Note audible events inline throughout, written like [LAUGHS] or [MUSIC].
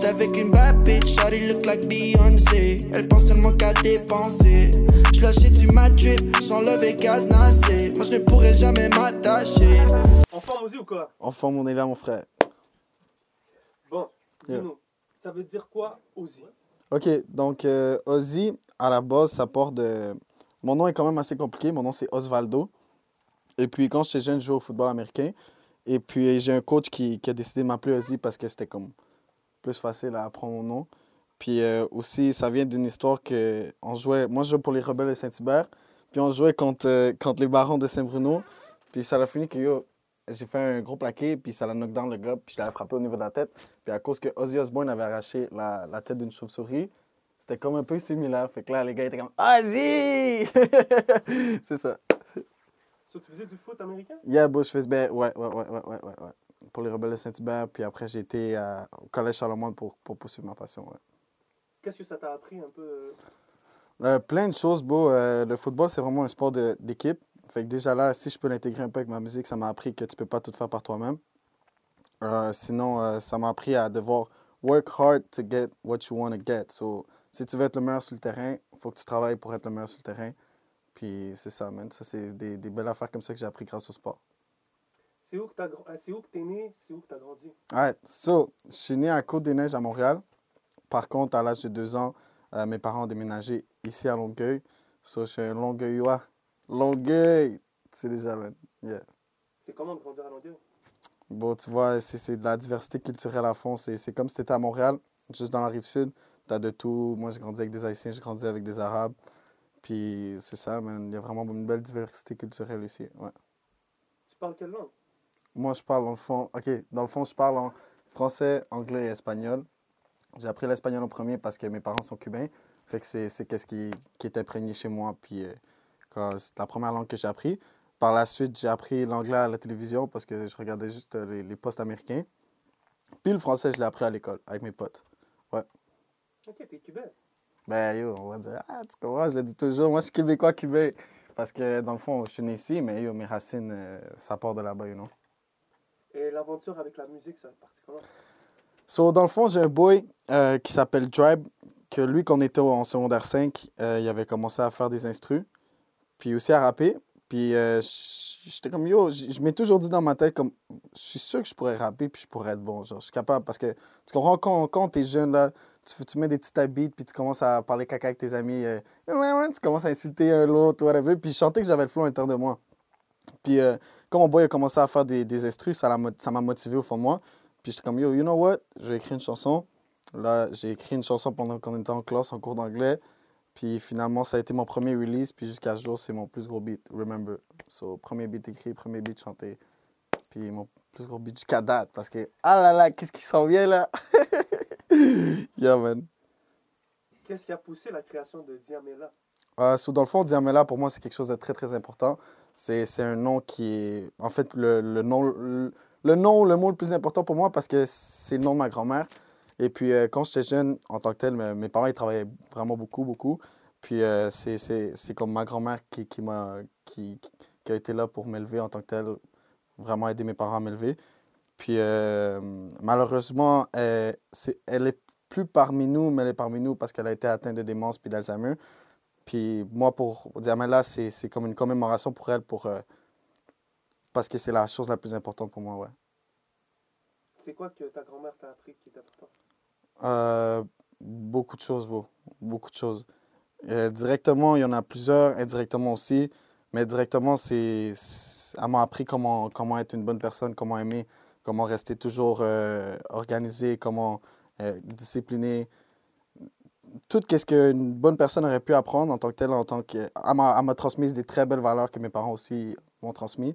J'étais avec une bad bitch, shawty look like Beyoncé. Elle pense seulement qu'à dépenser. J'lâchais du matrip, sans lever cadenassé. Moi je ne pourrais jamais m'attacher. En forme aussi ou quoi Enfin, on est là, mon frère. Bon, Yeah. dis-nous, ça veut dire quoi Ozzy Ok, donc euh, Ozzy, à la base, ça part de. Mon nom est quand même assez compliqué. Mon nom, c'est Osvaldo. Et puis, quand j'étais jeune, je jouais au football américain. Et puis, j'ai un coach qui, qui a décidé de m'appeler Ozzy parce que c'était comme plus facile à apprendre mon nom. Puis euh, aussi, ça vient d'une histoire que on jouait. Moi, je jouais pour les Rebelles de Saint-Hubert. Puis, on jouait contre, euh, contre les Barons de Saint-Bruno. Puis, ça a fini que yo, j'ai fait un gros plaqué. Puis, ça l'a knock down le gars. Puis, je l'avais frappé au niveau de la tête. Puis, à cause que Ozzy Osbourne avait arraché la, la tête d'une chauve-souris, c'était comme un peu similaire. Fait que là, les gars étaient comme Ozzy! [LAUGHS] c'est ça. So, tu faisais du foot américain? Yeah, bro, je faisais. Ben, ouais, ouais, ouais, ouais, ouais, ouais. Pour les Rebelles de Saint-Hubert. Puis après, j'ai été euh, au Collège Charlemagne pour, pour poursuivre ma passion. Ouais. Qu'est-ce que ça t'a appris un peu euh, Euh, plein de choses. Euh, le football, c'est vraiment un sport d'équipe. Fait que déjà là, si je peux l'intégrer un peu avec ma musique, ça m'a appris que tu peux pas tout faire par toi-même. Sinon, ça m'a appris à devoir work hard to get what you want to get. So, si tu veux être le meilleur sur le terrain, il faut que tu travailles pour être le meilleur sur le terrain. Puis c'est ça, man. Ça, c'est des, des belles affaires comme ça que j'ai appris grâce au sport. C'est où que t'as gr- c'est où que t'es né? C'est où que t'as grandi? Ouais, so, je suis né à Côte-des-Neiges à Montréal. Par contre, à l'âge de deux ans, euh, mes parents ont déménagé ici à Longueuil. So, je suis un Longueuillois. Longueuil! C'est déjà, man. Yeah. C'est comment de grandir à Longueuil? Bon, tu vois, c'est c'est de la diversité culturelle à fond. C'est c'est comme si tu étais à Montréal, juste dans la rive sud. Tu as de tout. Moi, j'ai grandi avec des Haïtiens, j'ai grandi avec des Arabes. Puis c'est ça, man. Il y a vraiment une belle diversité culturelle ici. Ouais. Tu parles quelle langue? Moi, je parle dans le fond. OK, dans le fond, je parle en français, anglais et espagnol. J'ai appris l'espagnol en premier parce que mes parents sont cubains. Fait que c'est c'est qu'est-ce qui, qui est imprégné chez moi. Puis euh, c'est la première langue que j'ai appris. Par la suite, j'ai appris l'anglais à la télévision parce que je regardais juste euh, les, les postes américains. Puis le français, je l'ai appris à l'école avec mes potes. Ok, t'es cubain. Ben yo, on va dire, ah, tu comprends, je le dis toujours, moi je suis québécois cubain. Parce que dans le fond, je suis né ici, mais yo, mes racines, euh, ça part de là-bas, you know. L'aventure avec la musique, ça a parti comment So, dans le fond, j'ai un boy euh, qui s'appelle Dribe, que lui, quand on était en secondaire 5, euh, il avait commencé à faire des instrus, puis aussi à rapper. Puis euh, j'étais comme, yo, je m'ai toujours dit dans ma tête, comme, je suis sûr que je pourrais rapper, puis je pourrais être bon. Genre, je suis capable, parce que tu comprends, quand, quand t'es jeune, là, tu, mets des petites beats, puis tu commences à parler caca avec tes amis, tu commences à insulter un l'autre, whatever, puis je chantais que j'avais le flow l'intérieur de moi. Puis euh, quand mon boy a commencé à faire des, des instrus, ça m'a motivé au fond de moi. Puis j'étais comme, yo, you know what? Je vais écrire une chanson. Là, j'ai écrit une chanson pendant qu'on était en classe, en cours d'anglais. Puis finalement, ça a été mon premier release. Puis jusqu'à ce jour, c'est mon plus gros beat, Remember. So, premier beat écrit, premier beat chanté. Puis mon plus gros beat jusqu'à date. Parce que, ah là là, qu'est-ce qui s'en vient là? [LAUGHS] yeah, man. Qu'est-ce qui a poussé la création de Diamela? Euh, so, dans le fond, Diamela, pour moi, c'est quelque chose de très, très important. C'est un nom qui est, en fait, le, le nom, le, nom, le mot le plus important pour moi parce que c'est le nom de ma grand-mère. Et puis, euh, quand j'étais jeune, en tant que tel, mes, parents, ils travaillaient vraiment beaucoup, beaucoup. Puis, euh, c'est- comme ma grand-mère qui, qui, m'a qui, qui a été là pour m'élever en tant que tel, vraiment aider mes parents à m'élever. Puis, euh, malheureusement, elle, c'est- elle est plus parmi nous, mais elle est parmi nous parce qu'elle a été atteinte de démence puis d'Alzheimer. Puis moi, pour Diamela, c'est comme une commémoration pour elle, pour, euh, parce que c'est la chose la plus importante pour moi, ouais. C'est quoi que ta grand-mère t'a appris qui est important? Euh, beaucoup de choses, beau. Beaucoup de choses. Euh, directement, il y en a plusieurs, indirectement aussi. Mais directement, c'est, c'est- elle m'a appris comment, comment être une bonne personne, comment aimer, comment rester toujours euh, organisé, comment euh, discipliné. Tout ce qu'une bonne personne aurait pu apprendre en tant que telle, en tant que... Elle m'a, transmis des très belles valeurs que mes parents aussi m'ont transmis.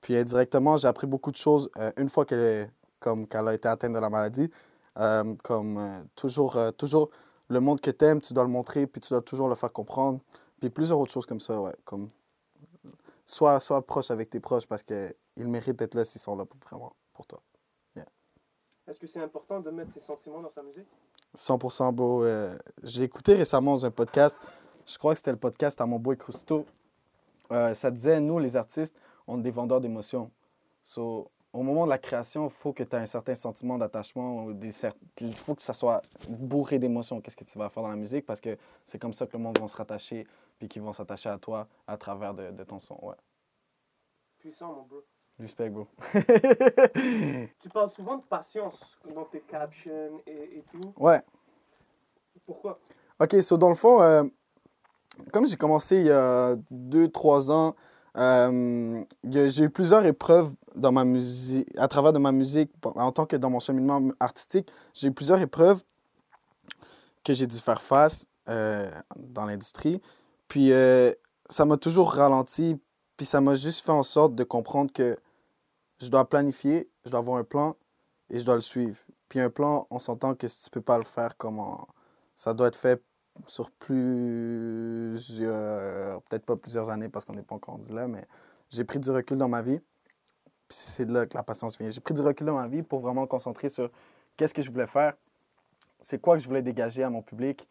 Puis indirectement, j'ai appris beaucoup de choses euh, une fois qu'elle, qu'elle a été atteinte de la maladie. Euh, comme euh, toujours, toujours le monde que tu aimes, tu dois le montrer, puis tu dois toujours le faire comprendre. Puis plusieurs autres choses comme ça, ouais. Comme, sois, sois proche avec tes proches parce qu'ils méritent d'être là s'ils sont là pour, vraiment pour toi. Est-ce que c'est important de mettre ses sentiments dans sa musique? 100% beau. euh, J'ai écouté récemment dans un podcast, je crois que c'était le podcast à mon boy Crusto. Euh, ça disait, nous, les artistes, on est des vendeurs d'émotions. So, au moment de la création, il faut que tu aies un certain sentiment d'attachement. Il faut que ça soit bourré d'émotions. Qu'est-ce que tu vas faire dans la musique? Parce que c'est comme ça que le monde va se rattacher, puis qu'ils vont s'attacher à toi à travers de, de ton son. Ouais. Puissant, mon bro. Respect, bro. [LAUGHS] Tu parles souvent de patience dans tes captions et, et tout. ouais. Pourquoi? OK, so dans le fond, euh, comme j'ai commencé il y a deux, trois ans, euh, j'ai eu plusieurs épreuves dans ma musique, à travers de ma musique, en tant que dans mon cheminement artistique, j'ai eu plusieurs épreuves que j'ai dû faire face euh, dans l'industrie. Puis ça m'a toujours ralenti, puis ça m'a juste fait en sorte de comprendre que je dois planifier, je dois avoir un plan et je dois le suivre. Puis un plan, on s'entend que si tu peux pas le faire comme en- ça doit être fait sur plusieurs, peut-être pas plusieurs années parce qu'on n'est pas encore rendu là, mais j'ai pris du recul dans ma vie. Puis c'est là que la patience vient. J'ai pris du recul dans ma vie pour vraiment me concentrer sur qu'est-ce que je voulais faire, c'est quoi que je voulais dégager à mon public,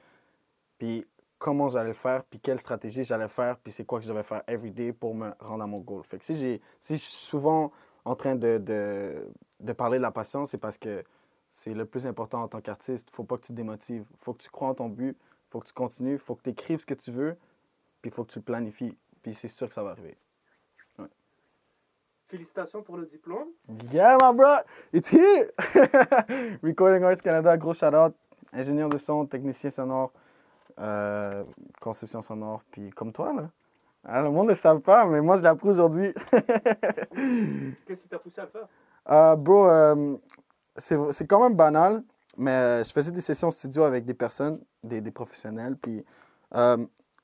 puis comment j'allais le faire, puis quelle stratégie j'allais faire, puis c'est quoi que je devais faire every day pour me rendre à mon goal. Fait que si, j'ai, si je suis souvent en train de, de, de parler de la patience, c'est parce que c'est le plus important en tant qu'artiste. faut pas que tu te démotives. faut que tu crois en ton but. faut que tu continues. faut que tu écrives ce que tu veux. Puis il faut que tu le planifies. Puis c'est sûr que ça va arriver. Félicitations pour le diplôme. Yeah, my bro! It's here! [LAUGHS] Recording Arts Canada, gros shout-out. Ingénieur de son, technicien sonore, euh, conception sonore. Puis comme toi, là. Ah, le monde ne le savent pas, mais moi, je l'ai appris aujourd'hui. [LAUGHS] Qu'est-ce qui t'a poussé à le faire? Euh, bro, euh, c'est quand même banal, mais euh, je faisais des sessions studio avec des personnes, des, des professionnels. Puis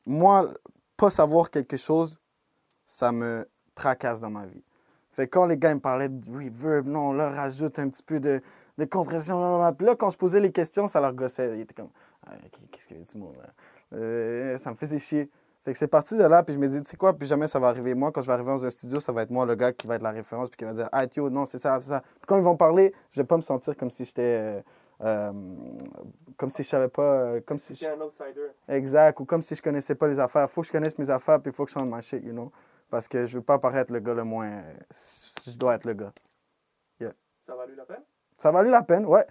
moi, pas savoir quelque chose, ça me tracasse dans ma vie. Fait que quand les gars me parlaient de reverb, non, là, rajoute un petit peu de, de compression. blablabla. Puis là, quand je posais les questions, ça leur gossait. Ils étaient comme, Ah, qu'est-ce qu'il a dit, moi, là? Euh, ça me faisait chier. Fait que c'est parti de là, puis je me dis, tu sais quoi, plus jamais ça va arriver. Moi, quand je vais arriver dans un studio, ça va être moi le gars qui va être la référence, puis qui va dire, ah, yo, non, c'est ça, c'est ça. Puis quand ils vont parler, je vais pas me sentir comme si j'étais. euh, euh, comme si je savais pas. euh, comme si je- un outsider. Exact, ou comme si je connaissais pas les affaires. faut que je connaisse mes affaires, puis il faut que je chante ma shit, you know? Parce que je veux pas paraître le gars le moins. si Je dois être le gars. Ça a valu la peine? Ça a valu la peine, ouais.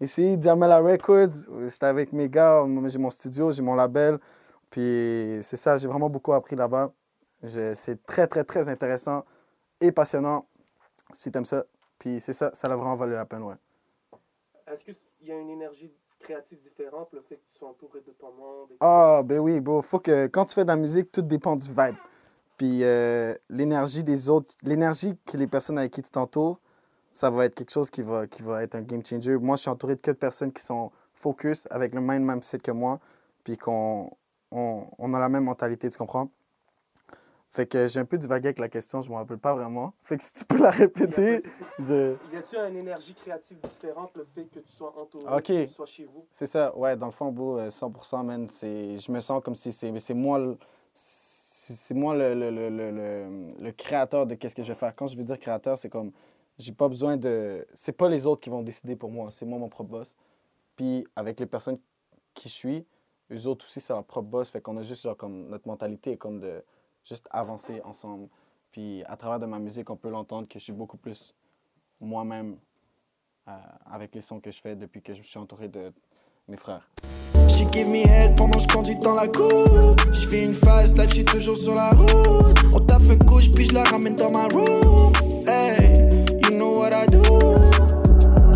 Ici, Diamela Records, j'étais avec mes gars, j'ai mon studio, j'ai mon label. Puis c'est ça, j'ai vraiment beaucoup appris là-bas. C'est très, très, très intéressant et passionnant si t'aimes ça. Puis c'est ça, ça a vraiment valu la peine, ouais. Est-ce qu'il y a une énergie créative différente, le fait que tu sois entouré de ton monde Ah, ben oui, bro. Faut que quand tu fais de la musique, tout dépend du vibe. Puis euh, l'énergie des autres, l'énergie que les personnes avec qui tu t'entoures, ça va être quelque chose qui va, qui va être un game changer. Moi, je suis entouré de que de personnes qui sont focus, avec le même mindset que moi, puis qu'on on, on a la même mentalité, tu comprends? Fait que j'ai un peu divagué avec la question, je me rappelle pas vraiment. [LAUGHS] Fait que si tu peux la répéter, je... Y a-tu une énergie créative différente, le fait que tu sois entouré, Ok. que tu sois chez vous? C'est ça, ouais, dans le fond, euh, 100%, man, c'est, je me sens comme si c'est, c'est moi, le, c'est moi le, le, le- le créateur de qu'est-ce que je vais faire. Quand je veux dire créateur, c'est comme, j'ai pas besoin de, c'est pas les autres qui vont décider pour moi, c'est moi mon propre boss. Puis avec les personnes qui je suis, eux autres aussi, c'est leur propre boss, fait qu'on a juste, genre, comme, notre mentalité est comme de juste avancer ensemble. Puis à travers de ma musique, on peut l'entendre que je suis beaucoup plus moi-même euh, avec les sons que je fais depuis que je suis entouré de mes frères. She give me head pendant je conduis dans la coupe. Je fais une life, je suis toujours sur la route. On taffe une couche, puis je la ramène dans ma room. Hey, what I do.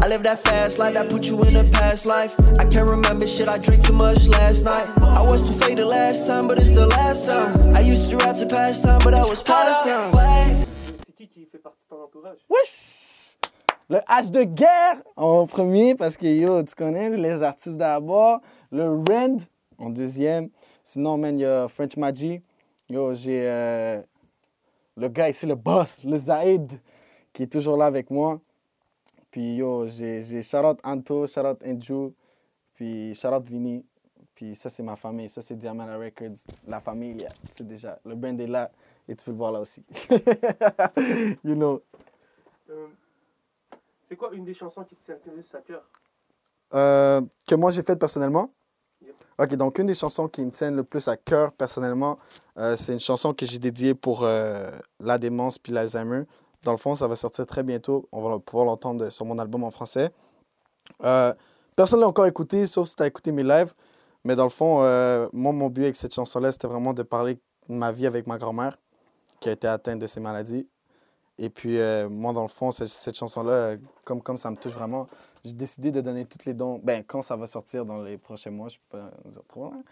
I live that fast life that put you in a past life. I can't remember shit, I drank too much last night. I was too faded last time, but it's the last time. I used to rap to pass time, but I was past time. C'est qui qui fait partie de ton entourage? Wesh! Le H de guerre en premier, parce que yo, tu connais les artistes d'abord. Le Rend en deuxième. Sinon, man, il y a French Magi. Yo, j'ai euh, le gars ici, le boss, le Zaid, qui est toujours là avec moi. Puis yo, j'ai shout-out Anto, shout-out Andrew, puis shout-out Vinny. Puis ça, c'est ma famille. Ça, c'est Diamana Records. La famille, yeah, c'est déjà. Le brand est là et tu peux le voir là aussi. [LAUGHS] you know. Euh, C'est quoi une des chansons qui te tient le plus à cœur? Euh, que moi j'ai fait personnellement? Yep. Ok, donc une des chansons qui me tiennent le plus à cœur personnellement, euh, c'est une chanson que j'ai dédiée pour la démence puis l'Alzheimer. Dans le fond, ça va sortir très bientôt. On va pouvoir l'entendre sur mon album en français. Euh, personne ne l'a encore écouté, sauf si tu as écouté mes lives. Mais dans le fond, euh, moi, mon but avec cette chanson-là, c'était vraiment de parler de ma vie avec ma grand-mère, qui a été atteinte de ces maladies. Et puis, euh, moi, dans le fond, cette, chanson-là, comme, ça me touche vraiment, j'ai décidé de donner tous les dons. Ben, quand ça va sortir dans les prochains mois, je peux pas dire trop, hein,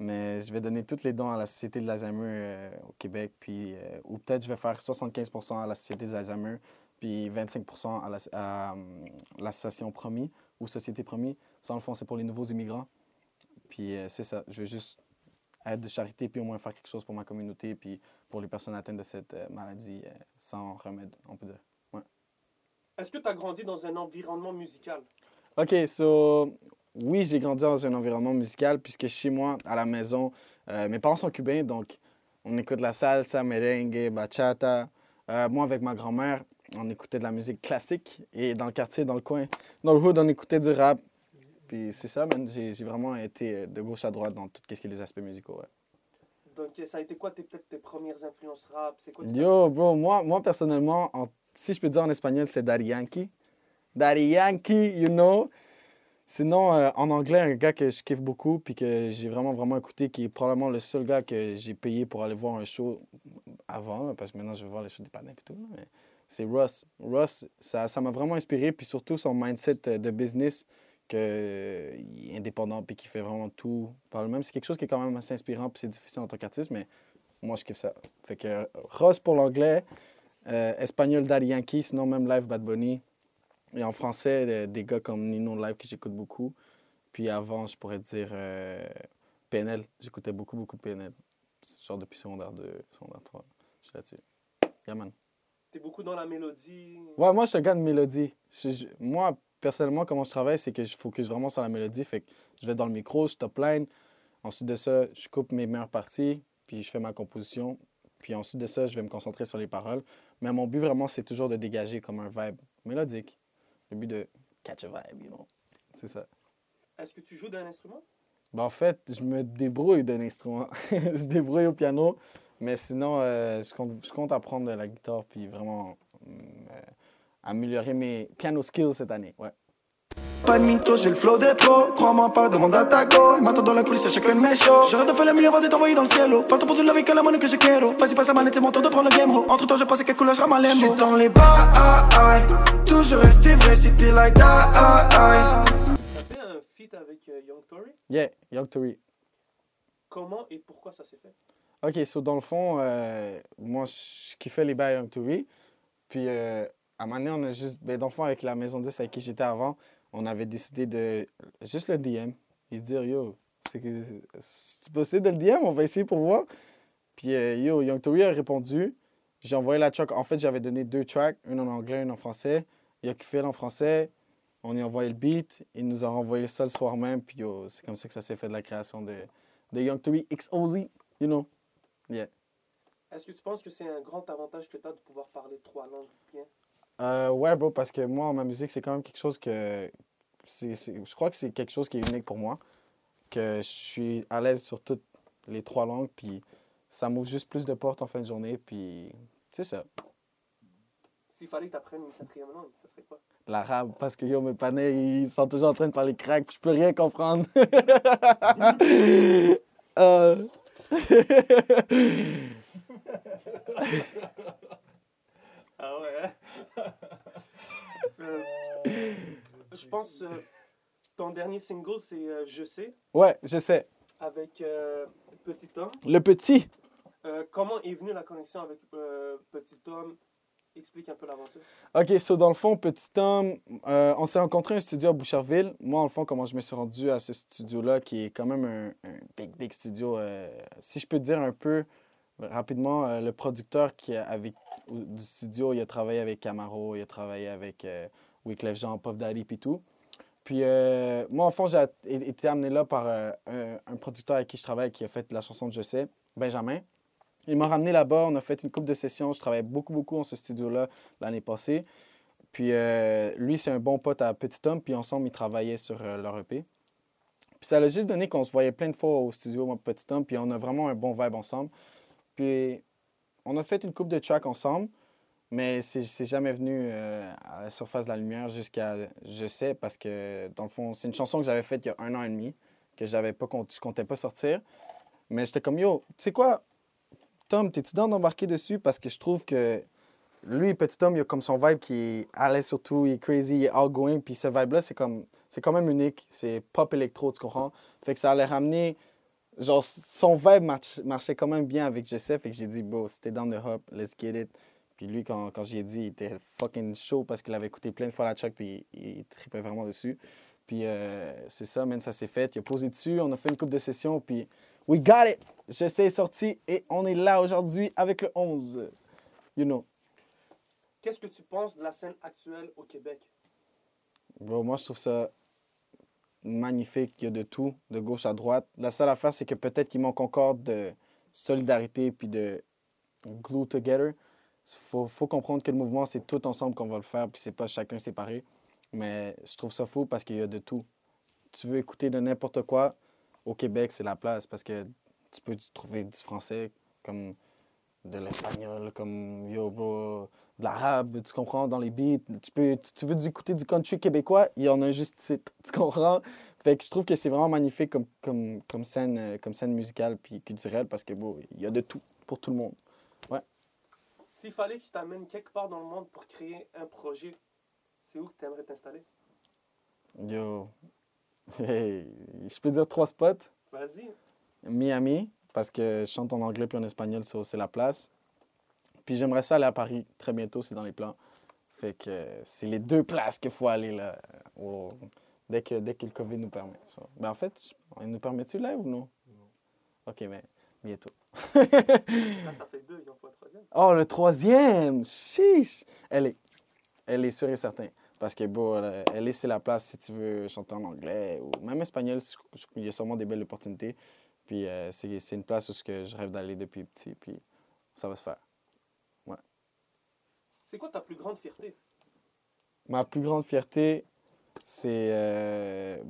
mais je vais donner tous les dons à la Société de l'Alzheimer euh, au Québec. Puis, euh, ou peut-être je vais faire 75% à la Société de l'Alzheimer, puis 25 à la- à, hum, l'association Promis ou Société Promis. Ça, dans le fond, c'est pour les nouveaux immigrants. Puis, euh, c'est ça. Je veux juste être de charité, puis au moins faire quelque chose pour ma communauté, puis pour les personnes atteintes de cette euh, maladie euh, sans remède, on peut dire. Est-ce que tu as grandi dans un environnement musical? OK, so, oui, j'ai grandi dans un environnement musical puisque chez moi, à la maison, euh, mes parents sont cubains, donc on écoute la salsa, merengue, bachata. Euh, moi, avec ma grand-mère, on écoutait de la musique classique et dans le quartier, dans le coin, dans le hood, on écoutait du rap. Puis c'est ça, man. J'ai vraiment été de gauche à droite dans tout ce qui est les aspects musicaux. ouais. Donc, ça a été quoi tes, peut-être tes premières influences rap? C'est quoi tes- Yo, bro, moi, moi personnellement, en- si je peux dire en espagnol, c'est Daddy Yankee. Daddy Yankee, you know? Sinon, euh, en anglais, un gars que je kiffe beaucoup puis que j'ai vraiment, vraiment écouté, qui est probablement le seul gars que j'ai payé pour aller voir un show avant, parce que maintenant je vais voir les shows des panneaux et tout, mais c'est Russ. Russ, ça ça m'a vraiment inspiré, puis surtout son mindset euh, de business, qu'il est indépendant puis qu'il fait vraiment tout par lui-même. C'est quelque chose qui est quand même assez inspirant, puis c'est difficile en tant qu'artiste, mais moi je kiffe ça. Fait que Russ pour l'anglais, euh, espagnol Daddy Yankee, sinon même live Bad Bunny. Et en français, des gars comme Nino Live que j'écoute beaucoup. Puis avant, je pourrais dire euh, PNL. J'écoutais beaucoup, beaucoup de PNL. Genre depuis secondaire 2, secondaire 3. Je suis là-dessus. Yeah, man. T'es beaucoup dans la mélodie. Ouais, moi, je suis un gars de mélodie. Je- je- moi, personnellement, comment je travaille, c'est que je focus vraiment sur la mélodie. Fait que je vais dans le micro, je top line. Ensuite de ça, je coupe mes meilleures parties, puis je fais ma composition. Puis ensuite de ça, je vais me concentrer sur les paroles. Mais mon but, vraiment, c'est toujours de dégager comme un vibe mélodique. Le but de catch a vibe, you know. C'est ça. Est-ce que tu joues d'un instrument? Ben, en fait, je me débrouille d'un instrument. [LAUGHS] je débrouille au piano, mais sinon, euh, je, compte, je compte apprendre la guitare puis vraiment hum, euh, améliorer mes piano skills cette année. Ouais. Pas de mytho, j'ai le flow des pros. Crois-moi pas, demande à ta go. M'attends dans la coulisse à chacun de mes shows. J'aurais de faire le milieu avant de t'envoyer dans le cielo. Pas le temps pour se lever que la monnaie que je quiero. Vas-y, passe la manette, c'est mon tour de prendre le game, ho. Entre temps, je pense à quelle couleur je rame à J'suis dans les bas, ah, ah. Toujours resté vrai si t'es like that, ah, ah. T'as fait un feat avec euh, Young Tory. Yeah, Young Tory. Comment et pourquoi ça s'est fait? OK, so dans le fond, euh, moi, je kiffais les bails Young Tory. Puis, euh, à un moment donné, on a juste... Ben, dans le fond, avec la Maison 10 avec qui j'étais avant, on avait décidé de juste le DM et dire, yo, c'est possible de le DM, on va essayer pour voir. Puis, euh, yo, Young Tory a répondu. J'ai envoyé la track. En fait, j'avais donné deux tracks, une en anglais, une en français. Il a kiffé en français. On lui a envoyé le beat. Il nous a renvoyé ça le soir même. Puis, yo, c'est comme ça que ça s'est fait de la création de, de Young Tory XOZ, you know? Est-ce que tu penses que c'est un grand avantage que tu as de pouvoir parler trois langues bien? Euh, ouais, bro, parce que moi, ma musique, c'est quand même quelque chose que. c'est- c'est- je crois que c'est quelque chose qui est unique pour moi. Que je suis à l'aise sur toutes les trois langues, puis ça m'ouvre juste plus de portes en fin de journée, puis c'est ça. S'il fallait que tu apprennes une quatrième langue, ça serait quoi? L'arabe, parce que yo, mes panais, ils sont toujours en train de parler crack, puis je peux rien comprendre. [LAUGHS] Euh. [LAUGHS] Ah ouais? Euh, je pense euh, ton dernier single, c'est euh, Je sais, ouais, je sais. avec euh, Petit Homme. Le petit. Euh, comment est venue la connexion avec Petit Homme? Explique un peu l'aventure. OK, so dans le fond, Petit Homme, on s'est rencontré à un studio à Boucherville. Moi, en le fond, comment je me suis rendu à ce studio-là, qui est quand même un, un big, big studio. si je peux te dire un peu rapidement, euh, le producteur qui avec, du studio, il a travaillé avec Camaro, il a travaillé avec euh, Wyclef Jean, Puff Daddy, puis tout. Puis euh, moi, en fond, j'ai été amené là par un, producteur avec qui je travaille, qui a fait la chanson de Je sais, Benjamin. Il m'a ramené là-bas, on a fait une couple de sessions. Je travaillais beaucoup, beaucoup dans ce studio-là l'année passée. Puis lui, c'est un bon pote à Petit Homme, puis ensemble, ils travaillaient sur leur EP. Puis ça a juste donné qu'on se voyait plein de fois au studio, Petit Homme, puis on a vraiment un bon vibe ensemble. On a fait une coupe de tracks ensemble. mais c'est jamais venu euh, à la surface de la lumière jusqu'à je sais parce que dans le fond c'est une chanson que j'avais faite il y a un an et demi que j'avais pas je comptais pas sortir. Mais j'étais comme yo tu sais quoi? Tom t'es-tu dans d'embarquer dessus? Parce que je trouve que lui petit Tom il a comme son vibe qui est l'aise surtout il est crazy il est outgoing puis ce vibe là c'est comme c'est quand même unique. C'est pop électro tu comprends? Fait que ça allait ramener genre son vibe march- marchait quand même bien avec fait que j'ai dit bro c'était dans the hop let's get it puis lui, quand, quand j'y ai dit, il était fucking chaud parce qu'il avait écouté plein de fois la track, puis il, il tripait vraiment dessus. Puis euh, c'est ça, man, ça s'est fait. Il a posé dessus, on a fait une coupe de session, puis we got it! Je sais, est sorti, et on est là aujourd'hui avec le 11. You know. Qu'est-ce que tu penses de la scène actuelle au Québec? Bro, moi, je trouve ça magnifique. Il y a de tout, de gauche à droite. La seule affaire, c'est que peut-être qu'il manque encore de solidarité puis de glue together. Il faut, faut comprendre que le mouvement, c'est tout ensemble qu'on va le faire, puis c'est pas chacun séparé. Mais je trouve ça fou parce qu'il y a de tout. Tu veux écouter de n'importe quoi, au Québec, c'est la place parce que tu peux trouver du français comme de l'espagnol, comme yo, bro, de l'arabe, tu comprends, dans les beats. Tu, peux, tu, veux écouter du country québécois, il y en a juste ici, [LAUGHS] tu comprends? Fait que je trouve que c'est vraiment magnifique comme, comme, comme, scène, euh, comme scène musicale puis culturelle parce que, bro, il y a de tout pour tout le monde. S'il fallait que je t'amène quelque part dans le monde pour créer un projet, c'est où que tu aimerais t'installer? Yo, [LAUGHS] hey, je peux dire trois spots. Vas-y. Miami, parce que je chante en anglais puis en espagnol, so c'est la place. Puis j'aimerais ça aller à Paris très bientôt, c'est dans les plans. Fait que c'est les deux places qu'il faut aller là, au- dès, que, dès que le COVID nous permet. So, Ben en fait, il nous permet-tu là ou non? Ok, mais bientôt. Là, ça fait deux, il en faut un troisième. Oh, le troisième! Chiche! Elle est, elle est sûre et certaine. Parce que, bon, euh, elle est, c'est la place si tu veux chanter en anglais ou même espagnol. Il y a sûrement des belles opportunités. Puis, euh, c'est une place où je rêve d'aller depuis petit. Puis, ça va se faire. C'est quoi ta plus grande fierté? Ma plus grande fierté, c'est euh,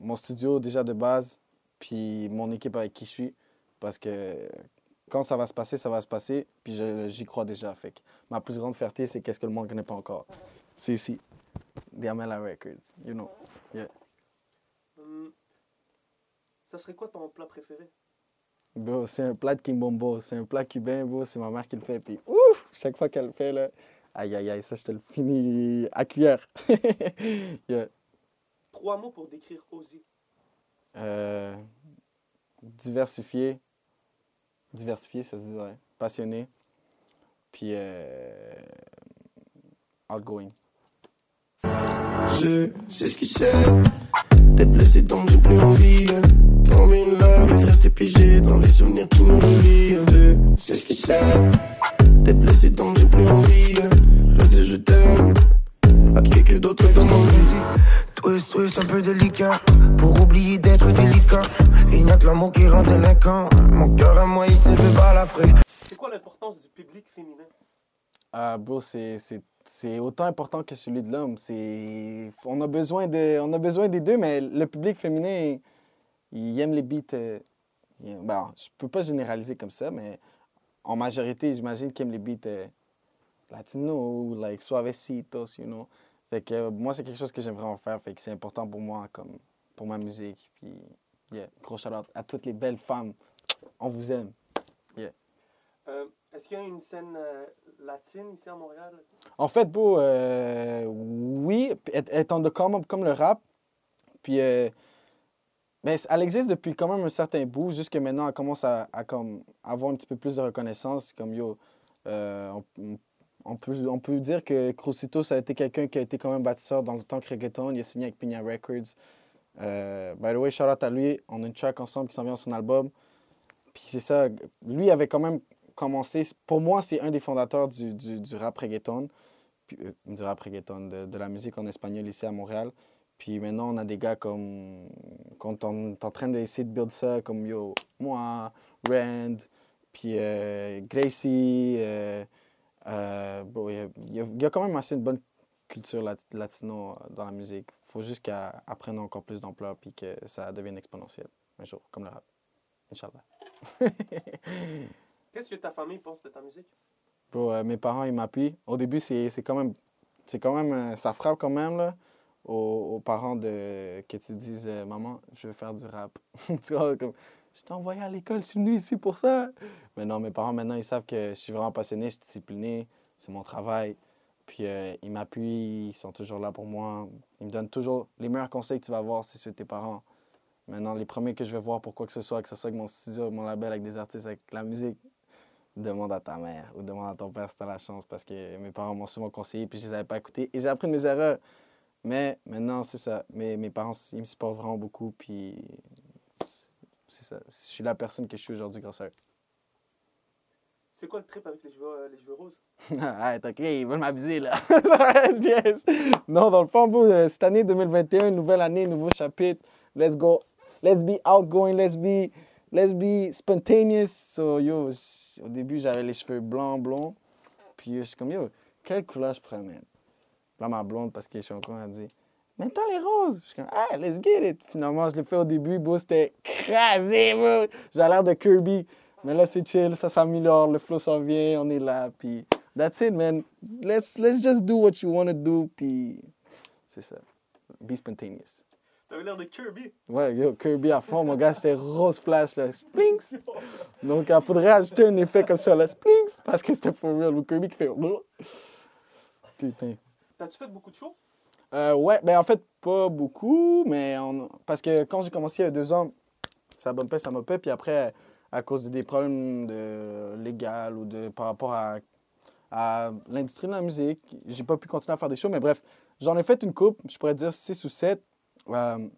mon studio déjà de base, puis mon équipe avec qui je suis. Parce que quand ça va se passer, ça va se passer, puis j'y crois déjà. Fait que ma plus grande fierté, c'est qu'est-ce que le monde ne connaît pas encore. C'est ici. Diamela Records, you know. Hum, Ça serait quoi ton plat préféré? Bro, c'est un plat de Kimbombo, c'est un plat cubain, bro, c'est ma mère qui le fait. Puis ouf, chaque fois qu'elle le fait, là, aïe aïe aïe, ça je te le finis à cuillère. [LAUGHS] Yeah. Trois mots pour décrire Ozzy. Euh, diversifié. Diversifié, ça se dit, ouais. Passionné. Puis euh, outgoing. Je sais ce que c'est. T'es blessé donc j'ai plus envie. Love et de rester pigé dans les souvenirs qui nous relient. Sais ce que c'est. T'es blessé donc j'ai plus envie. Redis je t'aime. À quelqu'un d'autre dans mon vie. Twist, twist, un peu délicat Pour oublier d'être délicat Il n'y a que l'amour qui rend délinquant Mon cœur à moi il s'est fait par la frais C'est quoi l'importance du public féminin? Ah, bro, c'est, autant important que celui de l'homme. On, a besoin on a besoin des deux, mais le public féminin, il aime les beats. euh, il- bon, je peux pas généraliser comme ça, mais en majorité, j'imagine qu'ils aiment les beats euh, latinos ou like suavecitos, you know. Fait que euh, moi, c'est quelque chose que j'aime vraiment faire. Fait que c'est important pour moi, comme pour ma musique. Puis, yeah, gros shout à toutes les belles femmes. On vous aime. Euh, Est-ce qu'il y a une scène euh, latine ici à Montréal? En fait, beau, euh, oui, étant de comme, comme le rap, puis euh, ben, elle existe depuis quand même un certain bout, jusque maintenant, elle commence à, comme, avoir un petit peu plus de reconnaissance, comme yo, euh, on, peut, dire que Crucito, ça a été quelqu'un qui a été quand même bâtisseur dans le temps que reggaeton, il a signé avec Pina Records. By the way, shout out à lui, on a une track ensemble qui s'en vient sur son album. Puis c'est ça, lui avait quand même commencé, pour moi, c'est un des fondateurs du, du, rap reggaeton euh, du rap reggaeton, de, de la musique en espagnol ici à Montréal. Puis maintenant, on a des gars comme. Quand on est en train d'essayer de build ça, comme yo, moi, Rand, puis euh, Gracie. euh, euh, bon, il y a- quand même assez une bonne culture lat- latino euh, dans la musique. Il faut juste qu'elle prenne encore plus d'ampleur puis que ça devienne exponentiel un jour, comme le rap. Inch'Allah. [LAUGHS] Qu'est-ce que ta famille pense de ta musique? Euh, mes parents, ils m'appuient. Au début, c'est quand même. C'est quand même. euh, ça frappe quand même, là, aux, parents de, que tu dises euh, Maman, je veux faire du rap. [LAUGHS] tu vois, comme. Je t'ai envoyé à l'école, je suis venu ici pour ça. Mais non, mes parents, maintenant, ils savent que je suis vraiment passionné, je suis discipliné, c'est mon travail. Puis ils m'appuient, ils sont toujours là pour moi. Ils me donnent toujours les meilleurs conseils que tu vas avoir si c'est tes parents. Maintenant, les premiers que je vais voir pour quoi que ce soit, que ce soit avec mon studio, mon label, avec des artistes, avec la musique, demande à ta mère ou demande à ton père si tu as la chance parce que mes parents m'ont souvent conseillé puis je les avais pas écoutés et j'ai appris de mes erreurs. Mais maintenant, c'est ça. Mes, mes parents, ils me supportent vraiment beaucoup puis c'est- ça. Je suis la personne que je suis aujourd'hui grâce à eux. C'est quoi le trip avec les cheveux, euh, les cheveux roses? [LAUGHS] Arrête, ok, ils veulent m'abuser là. [LAUGHS] Yes. Non, dans le fond, bro, euh, cette année 2021, nouvelle année, nouveau chapitre. Let's go. Let's be outgoing, let's be, let's be spontaneous. So, yo, au début, j'avais les cheveux blancs, blonds. Puis, je suis comme, yo, quelle couleur je pourrais mettre? Là, ma blonde, parce que je suis encore, elle dit, mets-toi les roses. Je suis comme, ah, let's get it. Finalement, je l'ai fait au début, bro, c'était crasé, bro. J'ai l'air de Kirby. Mais là, c'est chill, ça s'améliore, le flow s'en vient, on est là, puis that's it, man. Let's, let's just do what you want to do, puis c'est ça. Be spontaneous. T'avais l'air de Kirby. Ouais, yo, Kirby à fond, mon gars, j'étais rose flash, là, splinks. [LAUGHS] Donc, il faudrait ajouter un effet comme ça, là, splinks, parce que c'était for real. Ou Kirby qui fait... Putain. T'as-tu fait beaucoup de shows? Euh, ouais, ben en fait, pas beaucoup, mais on... parce que quand j'ai commencé il y a deux ans, ça paix, ça m'a paix. Puis après, à cause de des problèmes de légal ou de par rapport à, à l'industrie de la musique, j'ai pas pu continuer à faire des shows. Mais bref, j'en ai fait une coupe, je pourrais dire six ou sept. Euh,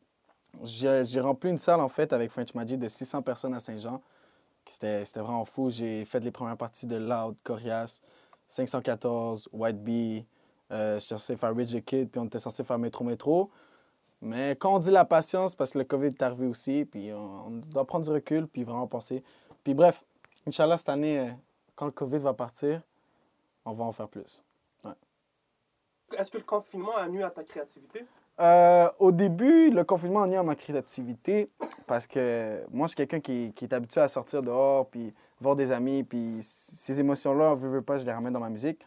j'ai rempli une salle en fait avec French Magic de 600 personnes à Saint-Jean. C'était vraiment fou. J'ai fait les premières parties de Loud, Corias, 514, White Bee. Euh, je suis censé faire Rich the Kid, puis on était censé faire Métro Métro. Mais quand on dit la patience, parce que le COVID est arrivé aussi, puis on, doit prendre du recul, puis vraiment penser. Puis bref, Inch'Allah, cette année, euh, quand le COVID va partir, on va en faire plus. Est-ce que le confinement a nuit à ta créativité? Euh, au début, le confinement a nuit à ma créativité parce que moi, je suis quelqu'un qui, est habitué à sortir dehors, puis voir des amis, puis ces émotions-là, on veut, pas, je les ramène dans ma musique.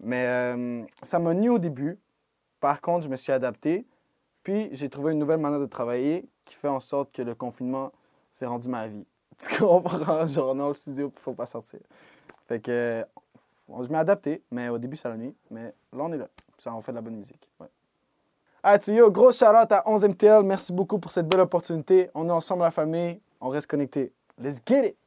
Mais euh, ça m'a nuit au début. Par contre, je me suis adapté, puis j'ai trouvé une nouvelle manière de travailler qui fait en sorte que le confinement s'est rendu ma vie. [LAUGHS] Tu comprends? Genre, on est dans le studio, puis faut pas sortir. Fait que je m'ai adapté, mais au début, ça l'a nuit. Mais là, on est là. Ça, on fait de la bonne musique. Ah, tu yo, gros shout out à 11MTL. Merci beaucoup pour cette belle opportunité. On est ensemble, la famille. On reste connectés. Let's get it!